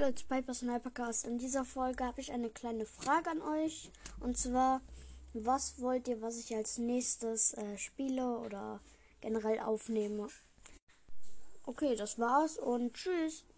Hallo zu Piper Snipercast. In dieser Folge habe ich eine kleine Frage an euch. Und zwar, was wollt ihr, was ich als nächstes äh, spiele oder generell aufnehme? Okay, das war's und tschüss.